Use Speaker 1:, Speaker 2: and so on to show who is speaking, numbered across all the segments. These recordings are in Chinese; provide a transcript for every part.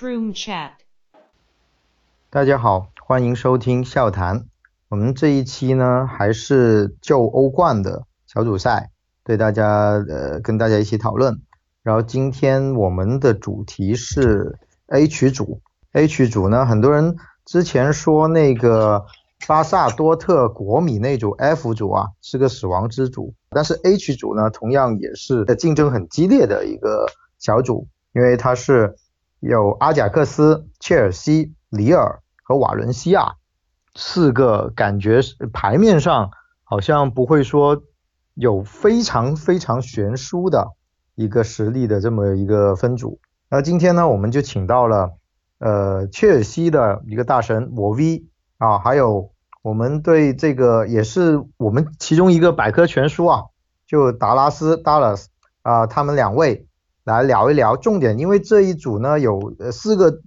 Speaker 1: Room Chat。
Speaker 2: 大家好，欢迎收听笑谈。我们这一期呢，还是就欧冠的小组赛，对大家呃跟大家一起讨论。然后今天我们的主题是 H 组，H 组呢，很多人之前说那个巴萨、多特、国米那组 F 组啊是个死亡之组，但是 H 组呢，同样也是竞争很激烈的一个小组，因为它是有阿贾克斯、切尔西、里尔和瓦伦西亚四个，感觉牌面上好像不会说有非常非常悬殊的。一个实力的这么一个分组，那今天呢，我们就请到了呃切尔西的一个大神我 V 啊，还有我们对这个也是我们其中一个百科全书啊，就达拉斯 Dallas 啊，他们两位来聊一聊重点，因为这一组呢有四个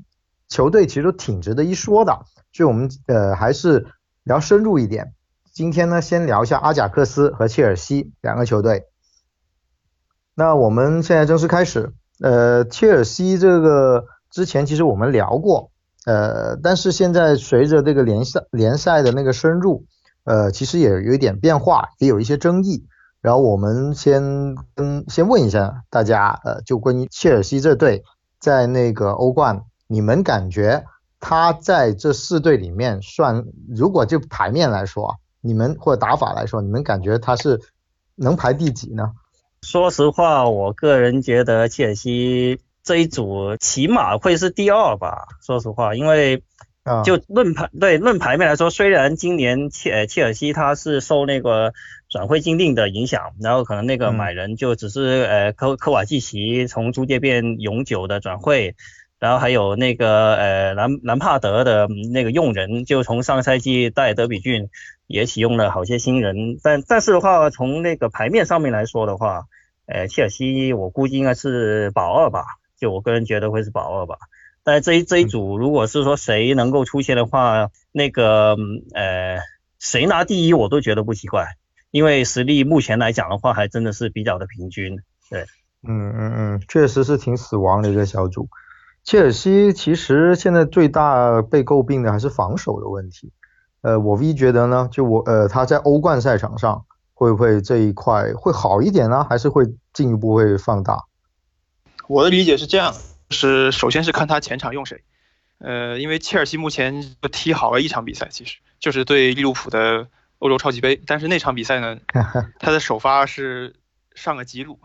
Speaker 2: 球队其实都挺值得一说的，所以我们呃还是聊深入一点。今天呢，先聊一下阿贾克斯和切尔西两个球队。那我们现在正式开始，呃，切尔西这个之前其实我们聊过，呃，但是现在随着这个联赛联赛的那个深入，呃，其实也有一点变化，也有一些争议。然后我们先跟先问一下大家，呃，就关于切尔西这队在那个欧冠，你们感觉他在这四队里面算，如果就牌面来说，你们或者打法来说，你们感觉他是能排第几呢？
Speaker 3: 说实话，我个人觉得切尔西这一组起码会是第二吧。说实话，因为就论牌对论牌面来说，虽然今年切切尔西他是受那个转会禁令的影响，然后可能那个买人就只是呃科科瓦季奇从租借变永久的转会，然后还有那个呃兰兰帕德的那个用人就从上赛季带德比郡。也启用了好些新人，但但是的话，从那个牌面上面来说的话，呃，切尔西我估计应该是保二吧，就我个人觉得会是保二吧。但这一这一组，如果是说谁能够出现的话，那个呃，谁拿第一我都觉得不奇怪，因为实力目前来讲的话，还真的是比较的平均。对，
Speaker 2: 嗯嗯嗯，确实是挺死亡的一个小组。切尔西其实现在最大被诟病的还是防守的问题。呃，我 V 觉得呢，就我呃，他在欧冠赛场上会不会这一块会好一点呢？还是会进一步会放大？
Speaker 4: 我的理解是这样，是首先是看他前场用谁。呃，因为切尔西目前踢好了一场比赛，其实就是对利物浦的欧洲超级杯，但是那场比赛呢，他的首发是上个吉鲁，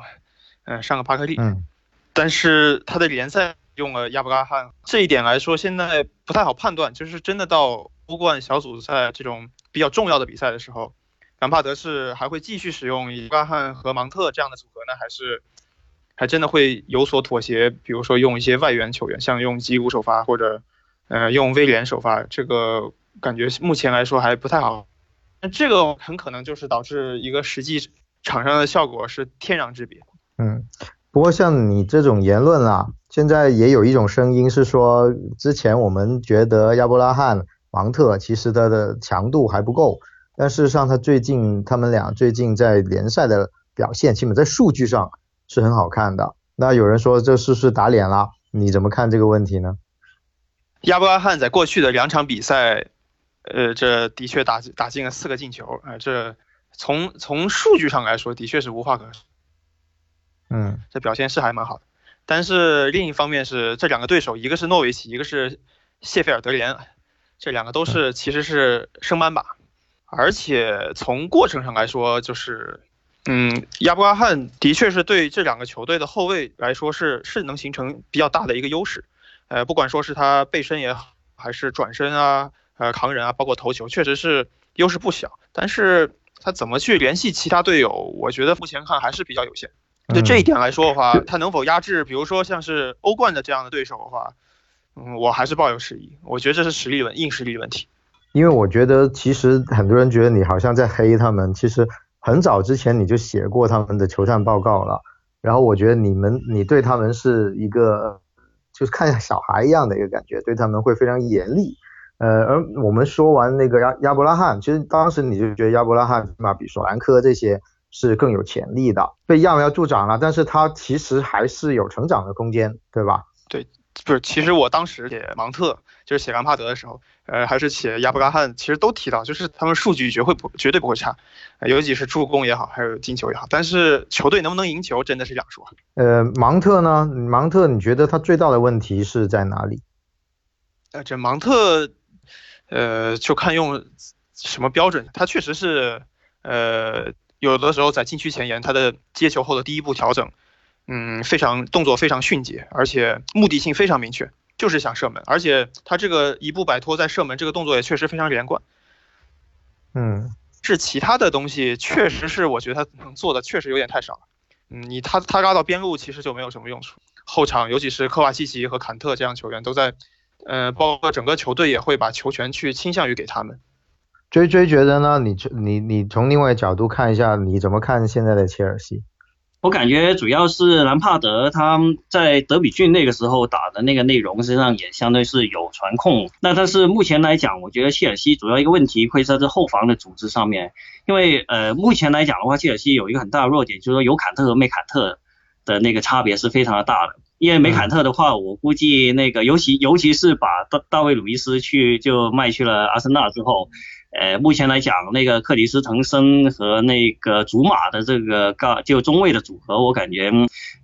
Speaker 4: 嗯，上个巴克利，嗯，但是他的联赛用了亚布拉罕，这一点来说现在不太好判断，就是真的到。欧冠小组赛这种比较重要的比赛的时候，兰帕德是还会继续使用伊巴汉和芒特这样的组合呢，还是还真的会有所妥协？比如说用一些外援球员，像用吉鲁首发或者呃用威廉首发，这个感觉目前来说还不太好。那这个很可能就是导致一个实际场上的效果是天壤之别。
Speaker 2: 嗯，不过像你这种言论啊，现在也有一种声音是说，之前我们觉得亚伯拉罕。芒特其实他的强度还不够，但事实上他最近他们俩最近在联赛的表现，起码在数据上是很好看的。那有人说这是不是打脸了？你怎么看这个问题呢？
Speaker 4: 亚伯拉罕在过去的两场比赛，呃，这的确打打进了四个进球啊，这从从数据上来说的确是无话可说。
Speaker 2: 嗯，
Speaker 4: 这表现是还蛮好的。但是另一方面是这两个对手，一个是诺维奇，一个是谢菲尔德联。这两个都是其实是升班马，而且从过程上来说，就是，嗯，亚伯拉罕的确是对这两个球队的后卫来说是是能形成比较大的一个优势，呃，不管说是他背身也好，还是转身啊，呃，扛人啊，包括头球，确实是优势不小。但是他怎么去联系其他队友，我觉得目前看还是比较有限。就这一点来说的话，他能否压制，比如说像是欧冠的这样的对手的话？嗯，我还是抱有迟疑。我觉得这是实力问硬实力问题。
Speaker 2: 因为我觉得其实很多人觉得你好像在黑他们，其实很早之前你就写过他们的球探报告了。然后我觉得你们你对他们是一个就是看小孩一样的一个感觉，对他们会非常严厉。呃，而我们说完那个亚亚伯拉罕，其实当时你就觉得亚伯拉罕起码比索兰科这些是更有潜力的，被揠苗助长了。但是他其实还是有成长的空间，对吧？
Speaker 4: 对。不是，其实我当时写芒特，就是写兰帕德的时候，呃，还是写亚伯拉罕，其实都提到，就是他们数据绝会不绝对不会差，尤其是助攻也好，还有进球也好。但是球队能不能赢球，真的是两说。
Speaker 2: 呃，芒特呢？芒特，你觉得他最大的问题是在哪里？
Speaker 4: 呃，这芒特，呃，就看用什么标准。他确实是，呃，有的时候在禁区前沿，他的接球后的第一步调整。嗯，非常动作非常迅捷，而且目的性非常明确，就是想射门。而且他这个一步摆脱再射门这个动作也确实非常连贯。
Speaker 2: 嗯，
Speaker 4: 是其他的东西，确实是我觉得他能做的确实有点太少了。嗯，你他他拉到边路其实就没有什么用处。后场尤其是科瓦西奇和坎特这样球员都在，呃，包括整个球队也会把球权去倾向于给他们。
Speaker 2: 追追觉得呢？你你你从另外角度看一下，你怎么看现在的切尔西？
Speaker 3: 我感觉主要是兰帕德他在德比郡那个时候打的那个内容，实际上也相对是有传控。那但是目前来讲，我觉得切尔西主要一个问题会在这后防的组织上面，因为呃目前来讲的话，切尔西有一个很大的弱点，就是说有坎特和没坎特的那个差别是非常的大的。因为梅坎特的话，我估计那个尤其尤其是把大大卫鲁伊斯去就卖去了阿森纳之后。呃，目前来讲，那个克里斯滕森和那个祖马的这个高就中卫的组合，我感觉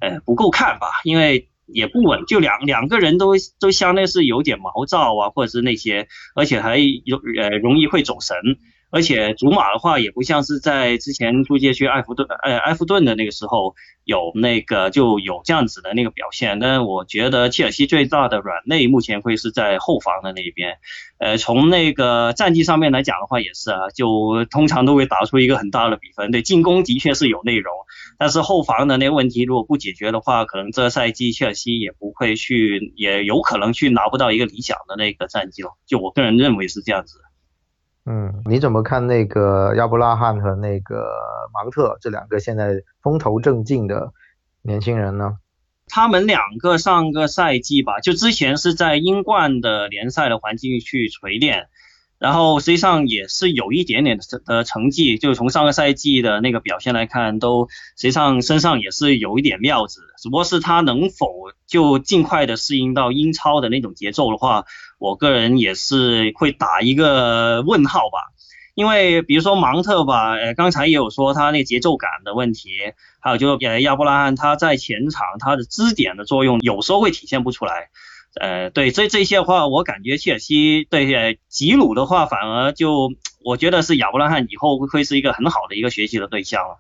Speaker 3: 呃不够看吧，因为也不稳，就两两个人都都相当是有点毛躁啊，或者是那些，而且还有呃容易会走神。而且祖马的话也不像是在之前租借去埃弗顿，呃埃弗顿的那个时候有那个就有这样子的那个表现。但是我觉得切尔西最大的软肋目前会是在后防的那边。呃，从那个战绩上面来讲的话也是啊，就通常都会打出一个很大的比分。对，进攻的确是有内容，但是后防的那个问题如果不解决的话，可能这赛季切尔西也不会去，也有可能去拿不到一个理想的那个战绩了。就我个人认为是这样子。
Speaker 2: 嗯，你怎么看那个亚伯拉罕和那个芒特这两个现在风头正劲的年轻人呢？
Speaker 3: 他们两个上个赛季吧，就之前是在英冠的联赛的环境去锤炼。然后实际上也是有一点点的成绩，就是从上个赛季的那个表现来看，都实际上身上也是有一点料子。只不过是他能否就尽快的适应到英超的那种节奏的话，我个人也是会打一个问号吧。因为比如说芒特吧，呃，刚才也有说他那节奏感的问题，还有就呃亚伯拉罕他在前场他的支点的作用有时候会体现不出来。呃，对，这这些话，我感觉切尔西对吉鲁的话，反而就我觉得是亚伯拉罕以后会是一个很好的一个学习的对象了。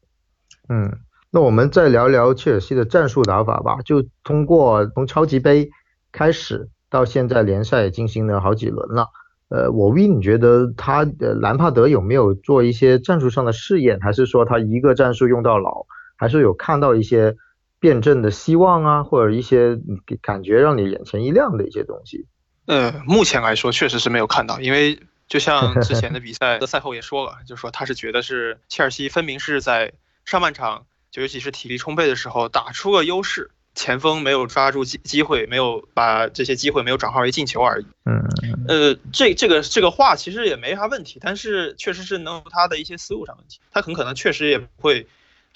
Speaker 2: 嗯，那我们再聊聊切尔西的战术打法吧。就通过从超级杯开始到现在联赛进行了好几轮了。呃，我问你觉得他呃兰帕德有没有做一些战术上的试验，还是说他一个战术用到老，还是有看到一些？辩证的希望啊，或者一些感觉让你眼前一亮的一些东西。
Speaker 4: 呃，目前来说确实是没有看到，因为就像 之前的比赛的，赛后也说了，就说他是觉得是切尔西分明是在上半场，就尤其是体力充沛的时候打出了优势，前锋没有抓住机机会，没有把这些机会没有转化为进球而已。
Speaker 2: 嗯。
Speaker 4: 呃，这这个这个话其实也没啥问题，但是确实是能他的一些思路上问题，他很可能确实也不会。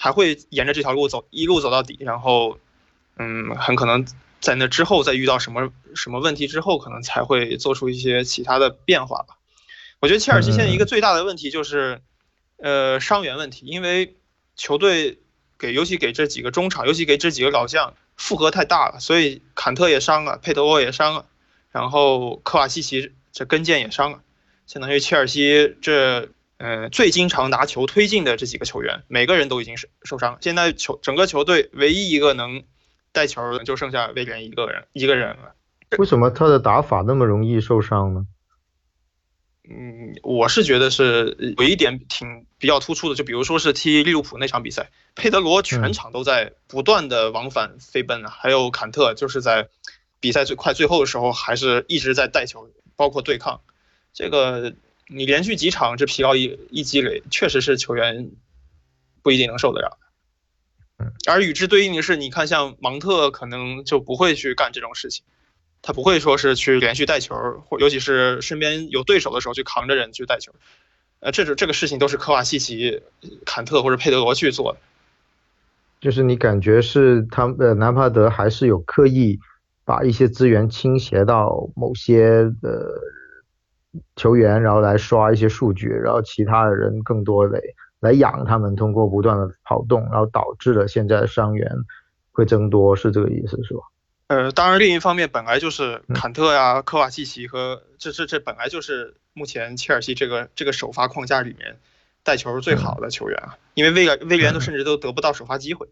Speaker 4: 还会沿着这条路走，一路走到底，然后，嗯，很可能在那之后再遇到什么什么问题之后，可能才会做出一些其他的变化吧。我觉得切尔西现在一个最大的问题就是，呃，伤员问题，因为球队给，尤其给这几个中场，尤其给这几个老将负荷太大了，所以坎特也伤了，佩德沃也伤了，然后科瓦西奇这跟腱也伤了，相当于切尔西这。呃，最经常拿球推进的这几个球员，每个人都已经是受伤。现在球整个球队唯一一个能带球的，就剩下威廉一个人一个人了。
Speaker 2: 为什么他的打法那么容易受伤呢？
Speaker 4: 嗯，我是觉得是有一点挺比较突出的，就比如说是踢利物浦那场比赛，佩德罗全场都在不断的往返飞奔啊，还有坎特就是在比赛最快最后的时候，还是一直在带球，包括对抗这个。你连续几场这疲劳一一积累，确实是球员不一定能受得了。而与之对应的是，你看像芒特可能就不会去干这种事情，他不会说是去连续带球，或尤其是身边有对手的时候去扛着人去带球。呃，这种这个事情都是科瓦西奇、坎特或者佩德罗去做的。
Speaker 2: 就是你感觉是他呃南帕德还是有刻意把一些资源倾斜到某些的球员，然后来刷一些数据，然后其他的人更多的来养他们，通过不断的跑动，然后导致了现在的伤员会增多，是这个意思是吧？
Speaker 4: 呃，当然另一方面本来就是坎特呀、科瓦契奇和这这这本来就是目前切尔西这个这个首发框架里面带球最好的球员啊，因为威廉威廉都甚至都得不到首发机会。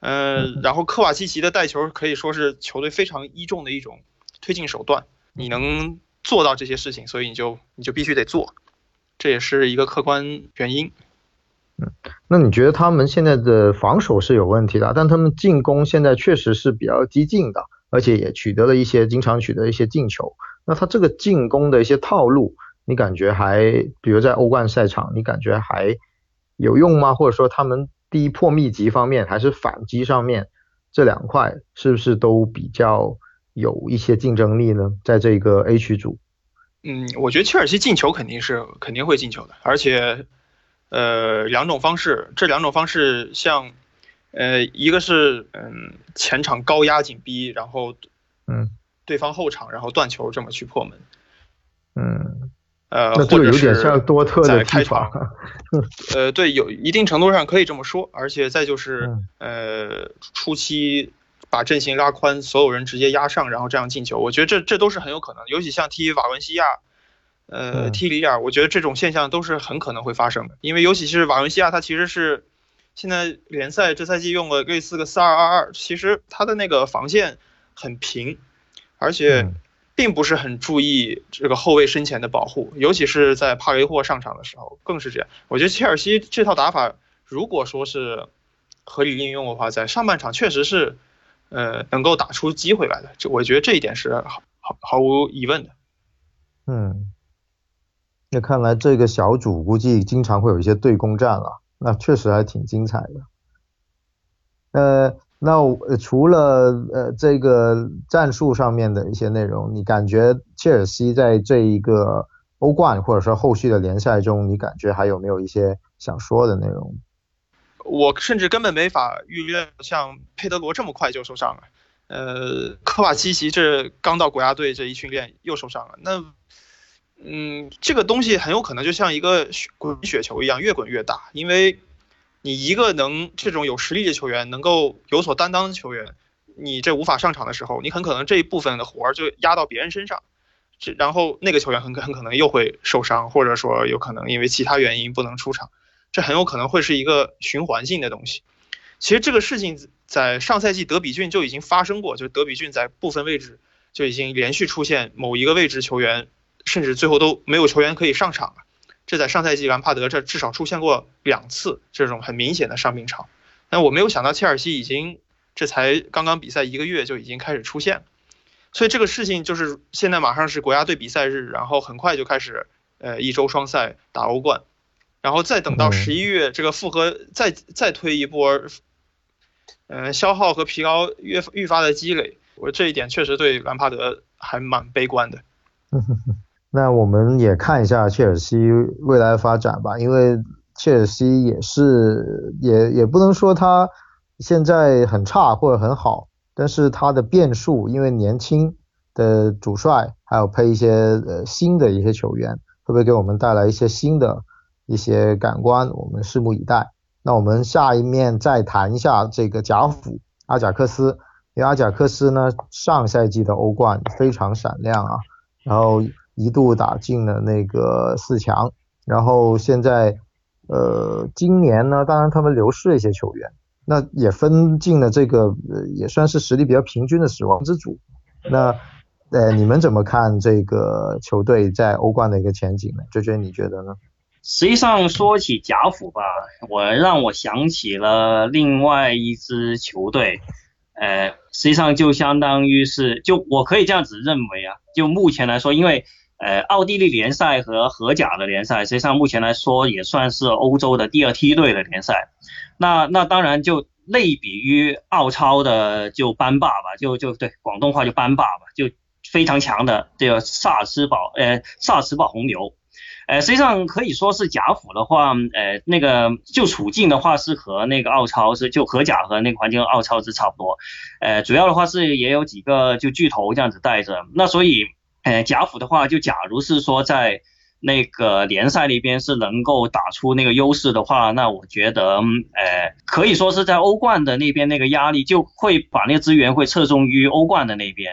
Speaker 4: 嗯，然后科瓦契奇的带球可以说是球队非常倚重的一种推进手段。你能做到这些事情，所以你就你就必须得做，这也是一个客观原因。
Speaker 2: 嗯，那你觉得他们现在的防守是有问题的，但他们进攻现在确实是比较激进的，而且也取得了一些经常取得一些进球。那他这个进攻的一些套路，你感觉还，比如在欧冠赛场，你感觉还有用吗？或者说他们？第一破密集方面还是反击上面，这两块是不是都比较有一些竞争力呢？在这个 A 区组，
Speaker 4: 嗯，我觉得切尔西进球肯定是肯定会进球的，而且，呃，两种方式，这两种方式像，呃，一个是嗯前场高压紧逼，然后
Speaker 2: 嗯。
Speaker 4: 对方后场然后断球这么去破门，
Speaker 2: 嗯。
Speaker 4: 呃，
Speaker 2: 或者有点像多特的
Speaker 4: 开场，呃，对，有一定程度上可以这么说，而且再就是，呃，初期把阵型拉宽，所有人直接压上，然后这样进球，我觉得这这都是很有可能，尤其像踢瓦伦西亚，呃，踢里尔，我觉得这种现象都是很可能会发生的，因为尤其是瓦伦西亚，它其实是现在联赛这赛季用了类似个四二二二，其实它的那个防线很平，而且。并不是很注意这个后卫身前的保护，尤其是在帕雷霍上场的时候更是这样。我觉得切尔西这套打法，如果说是合理应用的话，在上半场确实是，呃，能够打出机会来的。这我觉得这一点是毫毫毫无疑问的。
Speaker 2: 嗯，那看来这个小组估计经常会有一些对攻战了，那确实还挺精彩的。呃。那除了呃这个战术上面的一些内容，你感觉切尔西在这一个欧冠或者说后续的联赛中，你感觉还有没有一些想说的内容？
Speaker 4: 我甚至根本没法预料像佩德罗这么快就受伤了，呃，科瓦基奇这刚到国家队这一训练又受伤了，那嗯，这个东西很有可能就像一个滚雪球一样，越滚越大，因为。你一个能这种有实力的球员，能够有所担当的球员，你这无法上场的时候，你很可能这一部分的活儿就压到别人身上，这然后那个球员很很可能又会受伤，或者说有可能因为其他原因不能出场，这很有可能会是一个循环性的东西。其实这个事情在上赛季德比郡就已经发生过，就是德比郡在部分位置就已经连续出现某一个位置球员，甚至最后都没有球员可以上场。这在上赛季兰帕德这至少出现过两次这种很明显的伤病潮，但我没有想到切尔西已经这才刚刚比赛一个月就已经开始出现，所以这个事情就是现在马上是国家队比赛日，然后很快就开始呃一周双赛打欧冠，然后再等到十一月这个复合再再推一波，嗯消耗和疲劳越愈发的积累，我这一点确实对兰帕德还蛮悲观的。
Speaker 2: 那我们也看一下切尔西未来的发展吧，因为切尔西也是也也不能说他现在很差或者很好，但是他的变数，因为年轻的主帅，还有配一些呃新的一些球员，会不会给我们带来一些新的一些感官？我们拭目以待。那我们下一面再谈一下这个贾府阿贾克斯，因为阿贾克斯呢上赛季的欧冠非常闪亮啊，然后。一度打进了那个四强，然后现在，呃，今年呢，当然他们流失了一些球员，那也分进了这个，呃，也算是实力比较平均的死亡之组。那，呃，你们怎么看这个球队在欧冠的一个前景呢？娟娟，你觉得呢？
Speaker 3: 实际上说起贾府吧，我让我想起了另外一支球队。呃，实际上就相当于是，就我可以这样子认为啊，就目前来说，因为呃奥地利联赛和荷甲的联赛，实际上目前来说也算是欧洲的第二梯队的联赛。那那当然就类比于澳超的就班霸吧，就就对广东话就班霸吧，就非常强的这个萨斯堡呃萨斯堡红牛。呃，实际上可以说是贾府的话，呃，那个就处境的话是和那个奥超是就和甲和那个环境奥超是差不多，呃，主要的话是也有几个就巨头这样子带着，那所以，呃，贾府的话就假如是说在那个联赛那边是能够打出那个优势的话，那我觉得，呃，可以说是在欧冠的那边那个压力就会把那个资源会侧重于欧冠的那边。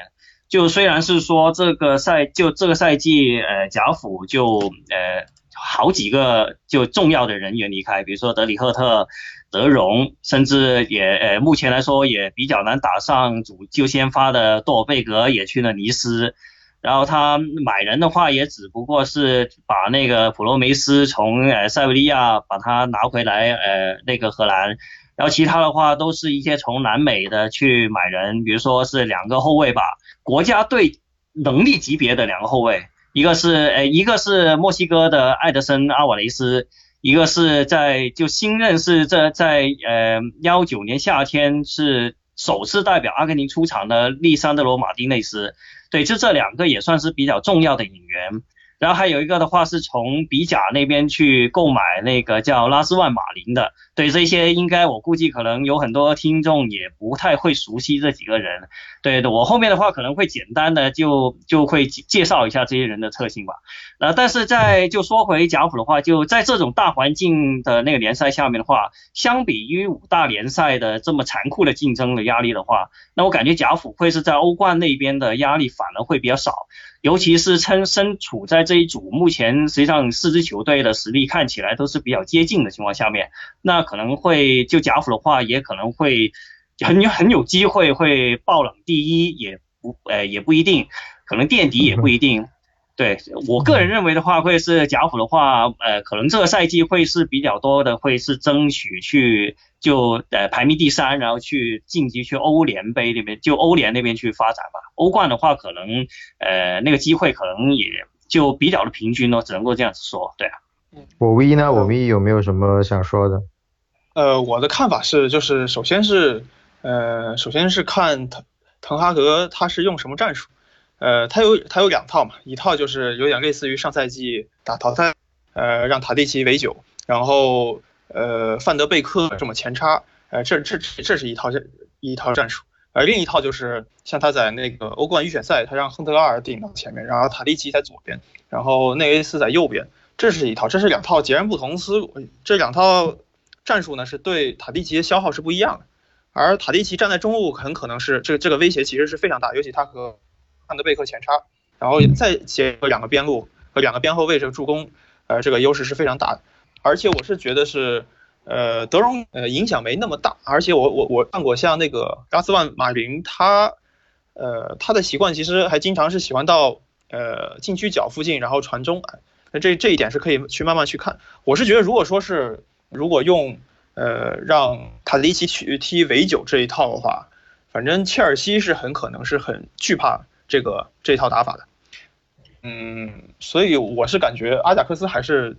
Speaker 3: 就虽然是说这个赛就这个赛季，呃，贾府就呃好几个就重要的人员离开，比如说德里赫特、德容，甚至也呃目前来说也比较难打上主就先发的多尔贝格也去了尼斯，然后他买人的话也只不过是把那个普罗梅斯从呃塞维利亚把他拿回来，呃那个荷兰。然后其他的话都是一些从南美的去买人，比如说是两个后卫吧，国家队能力级别的两个后卫，一个是呃一个是墨西哥的艾德森阿瓦雷斯，一个是在就新任是这在呃幺九年夏天是首次代表阿根廷出场的利桑德罗马丁内斯，对，就这两个也算是比较重要的引援。然后还有一个的话是从比甲那边去购买那个叫拉斯万马林的，对这些应该我估计可能有很多听众也不太会熟悉这几个人，对的，我后面的话可能会简单的就就会介绍一下这些人的特性吧。呃，但是在就说回贾府的话，就在这种大环境的那个联赛下面的话，相比于五大联赛的这么残酷的竞争的压力的话，那我感觉贾府会是在欧冠那边的压力反而会比较少。尤其是称身处在这一组，目前实际上四支球队的实力看起来都是比较接近的情况下面，那可能会就贾府的话，也可能会 很有很有机会会爆冷第一，也不呃也不一定，可能垫底也不一定。对我个人认为的话，会是贾府的话，呃，可能这个赛季会是比较多的，会是争取去就呃排名第三，然后去晋级去欧联杯那边，就欧联那边去发展吧。欧冠的话，可能呃那个机会可能也就比较的平均咯，只能够这样子说，对啊。
Speaker 2: 我 V 呢？我 V 有没有什么想说的？
Speaker 4: 呃，我的看法是，就是首先是呃，首先是看滕滕哈格他是用什么战术。呃，他有他有两套嘛，一套就是有点类似于上赛季打淘汰，呃，让塔蒂奇围九，然后呃范德贝克这么前插，呃，这这这是一套这一套战术，而另一套就是像他在那个欧冠预选赛，他让亨特拉尔顶到前面，然后塔蒂奇在左边，然后内维斯在右边，这是一套，这是两套截然不同思路，这两套战术呢是对塔蒂奇的消耗是不一样的，而塔蒂奇站在中路很可能是这个这个威胁其实是非常大，尤其他和汉德贝克前插，然后再结合两个边路和两个边后卫这个助攻，呃，这个优势是非常大的。而且我是觉得是，呃，德容呃影响没那么大。而且我我我看过像那个拉斯万马林，他呃他的习惯其实还经常是喜欢到呃禁区角附近然后传中，那这这一点是可以去慢慢去看。我是觉得如果说是如果用呃让塔迪奇去踢维九这一套的话，反正切尔西是很可能是很惧怕。这个这套打法的，嗯，所以我是感觉阿贾克斯还是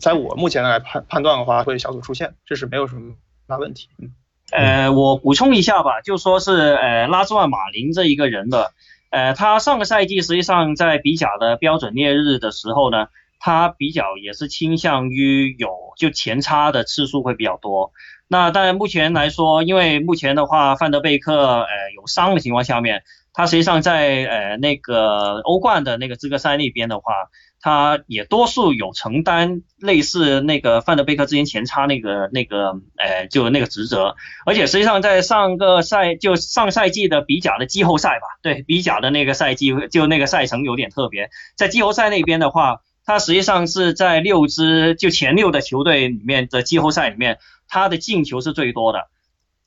Speaker 4: 在我目前来判判断的话，会小组出线，这是没有什么大问题。嗯，
Speaker 3: 呃，我补充一下吧，就说是呃拉兹万马林这一个人的，呃，他上个赛季实际上在比甲的标准烈日的时候呢，他比较也是倾向于有就前插的次数会比较多。那当然目前来说，因为目前的话范德贝克呃有伤的情况下面。他实际上在呃那个欧冠的那个资格赛那边的话，他也多数有承担类似那个范德贝克之前前插那个那个呃就那个职责，而且实际上在上个赛就上赛季的比甲的季后赛吧，对比甲的那个赛季就那个赛程有点特别，在季后赛那边的话，他实际上是在六支就前六的球队里面的季后赛里面，他的进球是最多的，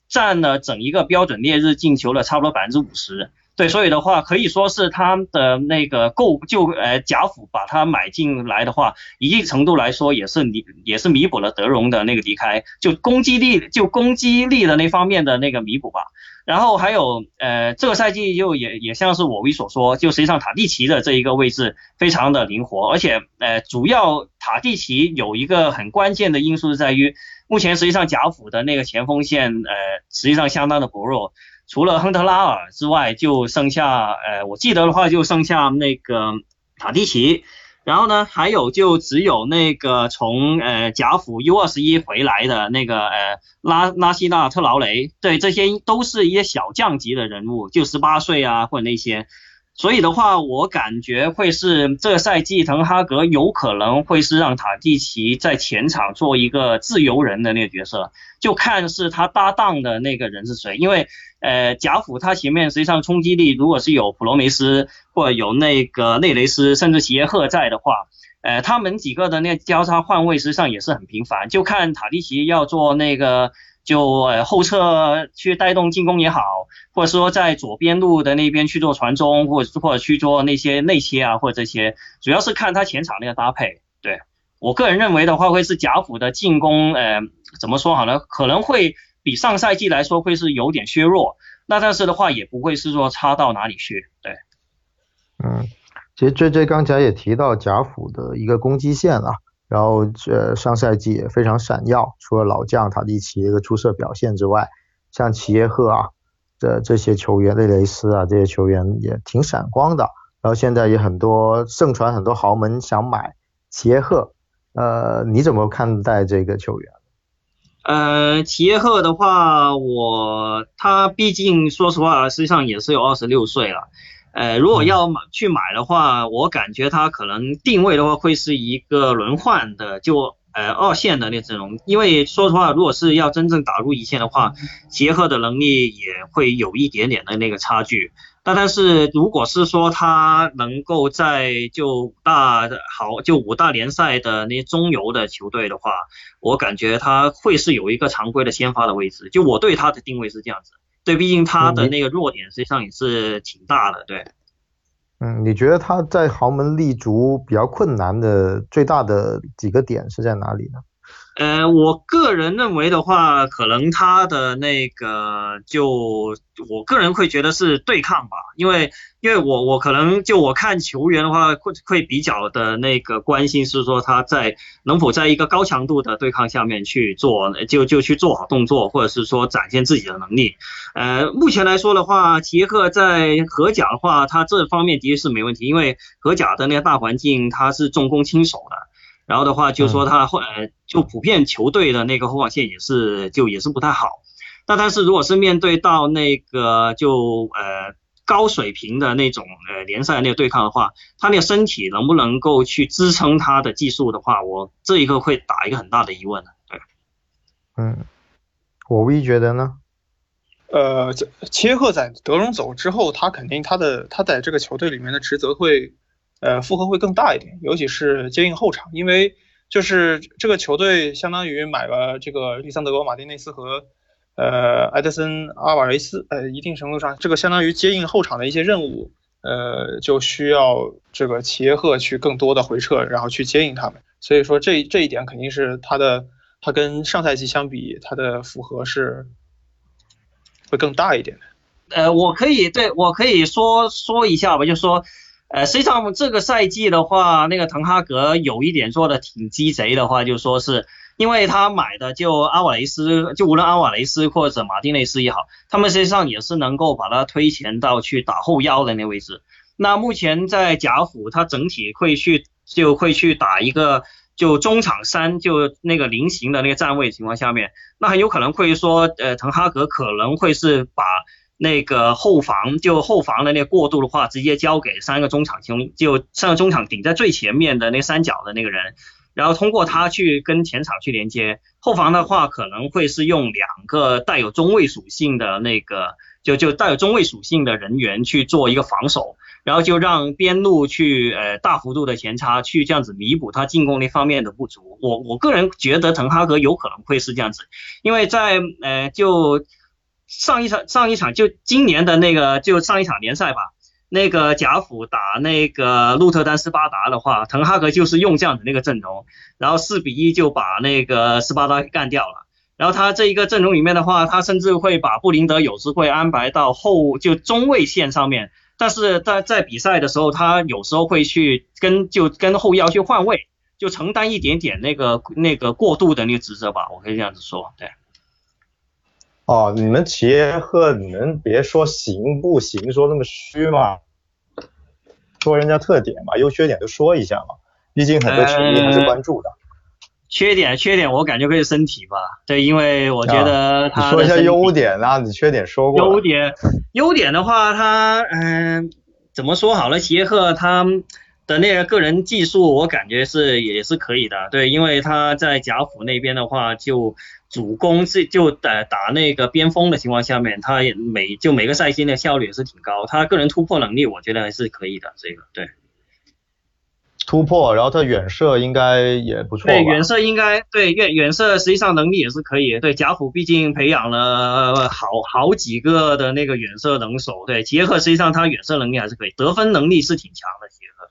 Speaker 3: 占了整一个标准烈日进球的差不多百分之五十。对，所以的话可以说是他的那个购就呃贾府把他买进来的话，一定程度来说也是弥也是弥补了德容的那个离开，就攻击力就攻击力的那方面的那个弥补吧。然后还有呃这个赛季就也也像是我为所说，就实际上塔蒂奇的这一个位置非常的灵活，而且呃主要塔蒂奇有一个很关键的因素是在于，目前实际上贾府的那个前锋线呃实际上相当的薄弱。除了亨特拉尔之外，就剩下呃，我记得的话就剩下那个塔蒂奇，然后呢，还有就只有那个从呃贾府 U 二十一回来的那个呃拉拉希纳特劳雷，对，这些都是一些小将级的人物，就十八岁啊或者那些。所以的话，我感觉会是这个赛季滕哈格有可能会是让塔蒂奇在前场做一个自由人的那个角色，就看是他搭档的那个人是谁。因为呃贾府他前面实际上冲击力如果是有普罗梅斯或者有那个内雷斯甚至齐耶赫在的话，呃他们几个的那个交叉换位实际上也是很频繁，就看塔蒂奇要做那个。就呃后撤去带动进攻也好，或者说在左边路的那边去做传中，或者或者去做那些内切啊，或者这些，主要是看他前场那个搭配。对我个人认为的话，会是贾府的进攻，呃，怎么说好呢？可能会比上赛季来说会是有点削弱，那但是的话也不会是说差到哪里去。对，
Speaker 2: 嗯，其实 J J 刚才也提到贾府的一个攻击线啊。然后呃上赛季也非常闪耀，除了老将塔蒂奇一个出色表现之外，像齐耶赫啊这这些球员，内雷斯啊这些球员也挺闪光的。然后现在也很多盛传很多豪门想买齐耶赫，呃你怎么看待这个球员？
Speaker 3: 呃齐耶赫的话，我他毕竟说实话，实际上也是有二十六岁了。呃，如果要买去买的话，我感觉它可能定位的话会是一个轮换的，就呃二线的那阵容。因为说实话，如果是要真正打入一线的话，结合的能力也会有一点点的那个差距。那但是如果是说他能够在就大好就五大联赛的那些中游的球队的话，我感觉他会是有一个常规的先发的位置。就我对他的定位是这样子。对，毕竟他的那个弱点实际上也是挺大的，对。
Speaker 2: 嗯，你觉得他在豪门立足比较困难的最大的几个点是在哪里呢？
Speaker 3: 呃，我个人认为的话，可能他的那个就我个人会觉得是对抗吧，因为因为我我可能就我看球员的话会会比较的那个关心是说他在能否在一个高强度的对抗下面去做就就去做好动作，或者是说展现自己的能力。呃，目前来说的话，杰克在荷甲的话，他这方面的确是没问题，因为荷甲的那个大环境他是重攻轻守的。然后的话，就说他后呃，就普遍球队的那个后防线也是就也是不太好。那但是如果是面对到那个就呃高水平的那种呃联赛那个对抗的话，他那个身体能不能够去支撑他的技术的话，我这一个会打一个很大的疑问的。对，
Speaker 2: 嗯，我唯一觉得呢，
Speaker 4: 呃，切赫在德容走之后，他肯定他的他在这个球队里面的职责会。呃，负荷会更大一点，尤其是接应后场，因为就是这个球队相当于买了这个利桑德罗马丁内斯和呃埃德森阿瓦雷斯，呃，一定程度上这个相当于接应后场的一些任务，呃，就需要这个齐耶赫去更多的回撤，然后去接应他们，所以说这这一点肯定是他的，他跟上赛季相比，他的负荷是会更大一点的。
Speaker 3: 呃，我可以对我可以说说一下吧，就说。呃，实际上这个赛季的话，那个滕哈格有一点做的挺鸡贼的话，就说是因为他买的就阿瓦雷斯，就无论阿瓦雷斯或者马丁内斯也好，他们实际上也是能够把他推前到去打后腰的那位置。那目前在贾府，他整体会去就会去打一个就中场三就那个菱形的那个站位情况下面，那很有可能会说，呃，滕哈格可能会是把。那个后防就后防的那个过渡的话，直接交给三个中场中，就三个中场顶在最前面的那三角的那个人，然后通过他去跟前场去连接。后防的话可能会是用两个带有中位属性的那个，就就带有中位属性的人员去做一个防守，然后就让边路去呃大幅度的前插，去这样子弥补他进攻那方面的不足。我我个人觉得滕哈格有可能会是这样子，因为在呃就。上一场上一场就今年的那个就上一场联赛吧，那个贾府打那个鹿特丹斯巴达的话，滕哈格就是用这样的那个阵容，然后四比一就把那个斯巴达干掉了。然后他这一个阵容里面的话，他甚至会把布林德有时会安排到后就中卫线上面，但是在在比赛的时候，他有时候会去跟就跟后腰去换位，就承担一点点那个那个过渡的那个职责吧，我可以这样子说，对。
Speaker 1: 哦，你们齐耶赫，你们别说行不行，说那么虚嘛，说人家特点嘛，优缺点都说一下嘛。
Speaker 2: 毕竟很多球迷还是关注的。
Speaker 3: 缺点，缺点我感觉可以身体吧，对，因为我觉得他。
Speaker 2: 说一下优点啊，你缺点说过。
Speaker 3: 优点，优点的话，他嗯，怎么说好了？杰克他的那个个人技术，我感觉是也是可以的，对，因为他在贾府那边的话，就主攻是就打打那个边锋的情况下面，他也每就每个赛季的效率也是挺高，他个人突破能力，我觉得还是可以的，这个对。
Speaker 2: 突破，然后他远射应该也不错。
Speaker 3: 对，远射应该对远远射实际上能力也是可以。对，贾虎毕竟培养了好好几个的那个远射能手。对，杰克实际上他远射能力还是可以，得分能力是挺强的杰克。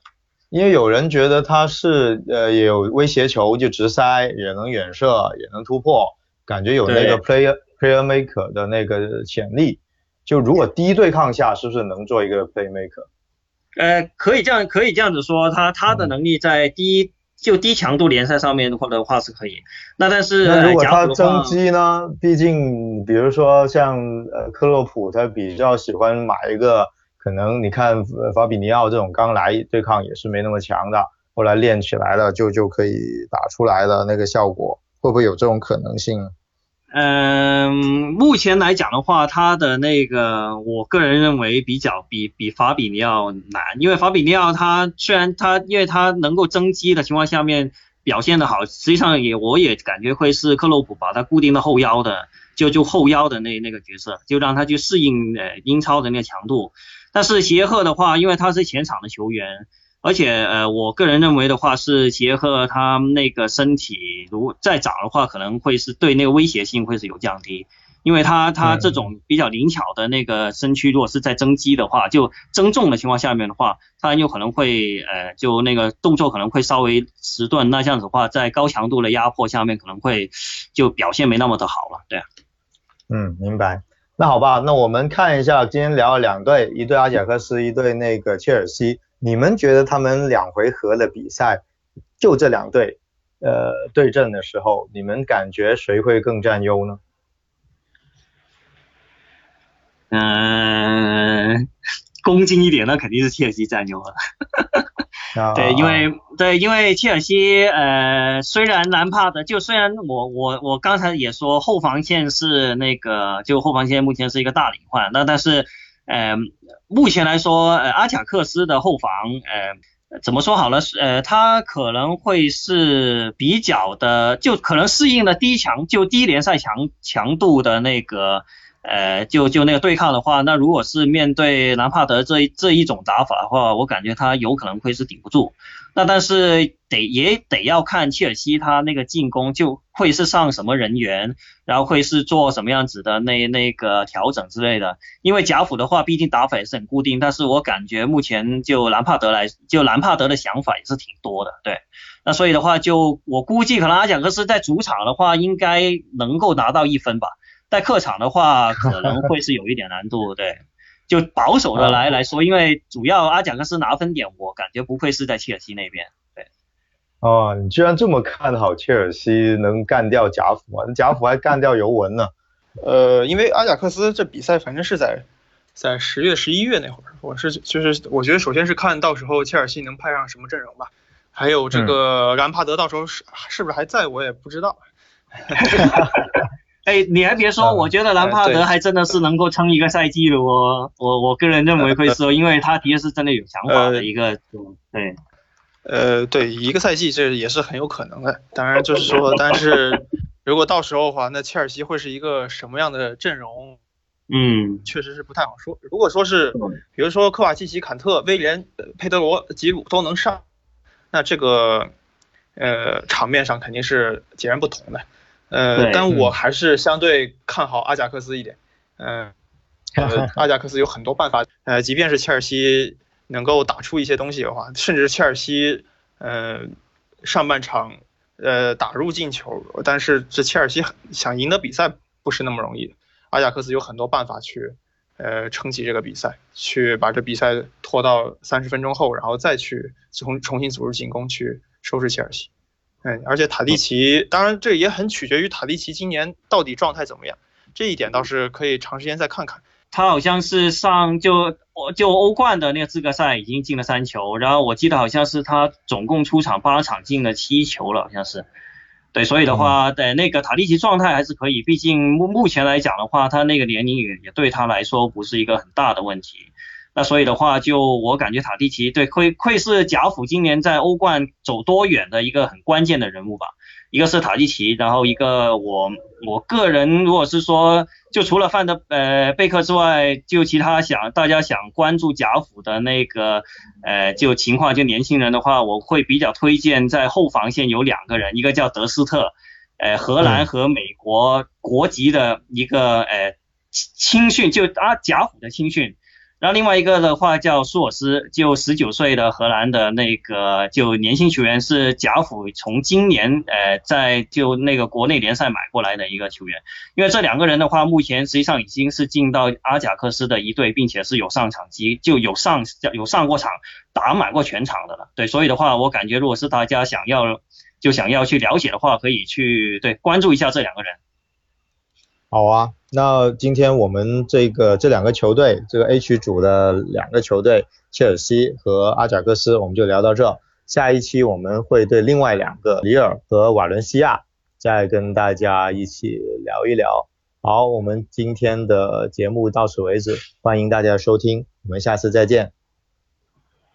Speaker 2: 因为有人觉得他是呃也有威胁球就直塞，也能远射，也能突破，感觉有那个 player player maker 的那个潜力。就如果低对抗下，是不是能做一个 play maker？
Speaker 3: 呃，可以这样，可以这样子说，他他的能力在低就低强度联赛上面的话的话是可以。那但是
Speaker 2: 那如果他增肌呢？毕竟比如说像呃克洛普，他比较喜欢买一个，可能你看法比尼奥这种刚来对抗也是没那么强的，后来练起来了就就可以打出来的那个效果，会不会有这种可能性？
Speaker 3: 嗯，目前来讲的话，他的那个，我个人认为比较比比法比尼奥难，因为法比尼奥他虽然他因为他能够增肌的情况下面表现的好，实际上也我也感觉会是克洛普把他固定到后腰的，就就后腰的那那个角色，就让他去适应呃英超的那个强度。但是协赫的话，因为他是前场的球员。而且呃，我个人认为的话是结合他那个身体，如再长的话，可能会是对那个威胁性会是有降低，因为他他这种比较灵巧的那个身躯，如果是在增肌的话，就增重的情况下面的话，他有可能会呃就那个动作可能会稍微迟钝，那这样子的话，在高强度的压迫下面可能会就表现没那么的好了，对。
Speaker 2: 嗯，明白。那好吧，那我们看一下今天聊了两队，一队阿贾克斯，一队那个切尔西。你们觉得他们两回合的比赛，就这两队，呃，对阵的时候，你们感觉谁会更占优呢？
Speaker 3: 嗯，恭敬一点，那肯定是切尔西占优了。对，因为对，因为切尔西，呃，虽然兰帕德，就虽然我我我刚才也说后防线是那个，就后防线目前是一个大隐患，那但是。呃，目前来说，呃，阿贾克斯的后防，呃，怎么说好呢？呃，他可能会是比较的，就可能适应了低强，就低联赛强强度的那个，呃，就就那个对抗的话，那如果是面对兰帕德这这一种打法的话，我感觉他有可能会是顶不住。那但是得也得要看切尔西他那个进攻就会是上什么人员，然后会是做什么样子的那那个调整之类的。因为贾府的话，毕竟打法也是很固定，但是我感觉目前就兰帕德来，就兰帕德的想法也是挺多的，对。那所以的话，就我估计可能阿贾克斯在主场的话，应该能够拿到一分吧，在客场的话 可能会是有一点难度，对。就保守的来来说，因为主要阿贾克斯拿分点，我感觉不会是在切尔西那边。对。
Speaker 2: 哦，你居然这么看好切尔西能干掉贾府啊？贾府还干掉尤文呢。
Speaker 4: 呃，因为阿贾克斯这比赛反正是在在十月十一月那会儿，我是就是我觉得首先是看到时候切尔西能派上什么阵容吧，还有这个兰帕德到时候是是不是还在我也不知道。
Speaker 3: 哎，你还别说，我觉得兰帕德还真的是能够撑一个赛季的哦。我我个人认为会是，因为他的确是真的有想法的一个，对。
Speaker 4: 呃，对，一个赛季这也是很有可能的。当然就是说，但是如果到时候的话，那切尔西会是一个什么样的阵容？
Speaker 3: 嗯，
Speaker 4: 确实是不太好说。如果说是，比如说科瓦契奇、坎特、威廉、佩德罗、吉鲁都能上，那这个呃场面上肯定是截然不同的。呃，但我还是相对看好阿贾克斯一点。嗯，阿贾克斯有很多办法。呃，即便是切尔西能够打出一些东西的话，甚至切尔西，呃，上半场呃打入进球，但是这切尔西想赢得比赛不是那么容易的。阿贾克斯有很多办法去呃撑起这个比赛，去把这比赛拖到三十分钟后，然后再去重重新组织进攻去收拾切尔西。嗯，而且塔蒂奇，当然这也很取决于塔蒂奇今年到底状态怎么样，这一点倒是可以长时间再看看。
Speaker 3: 他好像是上就就欧冠的那个资格赛已经进了三球，然后我记得好像是他总共出场八场进了七球了，好像是。对，所以的话，对那个塔利奇状态还是可以，毕竟目目前来讲的话，他那个年龄也也对他来说不是一个很大的问题。那所以的话，就我感觉塔蒂奇对会会是贾府今年在欧冠走多远的一个很关键的人物吧。一个是塔蒂奇，然后一个我我个人如果是说，就除了范德呃贝克之外，就其他想大家想关注贾府的那个呃就情况，就年轻人的话，我会比较推荐在后防线有两个人，一个叫德斯特，呃荷兰和美国国籍的一个呃青训，就啊贾府的青训。然后另外一个的话叫舒尔斯，就十九岁的荷兰的那个就年轻球员，是贾府从今年呃在就那个国内联赛买过来的一个球员。因为这两个人的话，目前实际上已经是进到阿贾克斯的一队，并且是有上场机，就有上有上过场打满过全场的了。对，所以的话，我感觉如果是大家想要就想要去了解的话，可以去对关注一下这两个人。
Speaker 2: 好啊，那今天我们这个这两个球队，这个 H 组的两个球队，切尔西和阿贾克斯，我们就聊到这。下一期我们会对另外两个里尔和瓦伦西亚再跟大家一起聊一聊。好，我们今天的节目到此为止，欢迎大家收听，我们下次再见。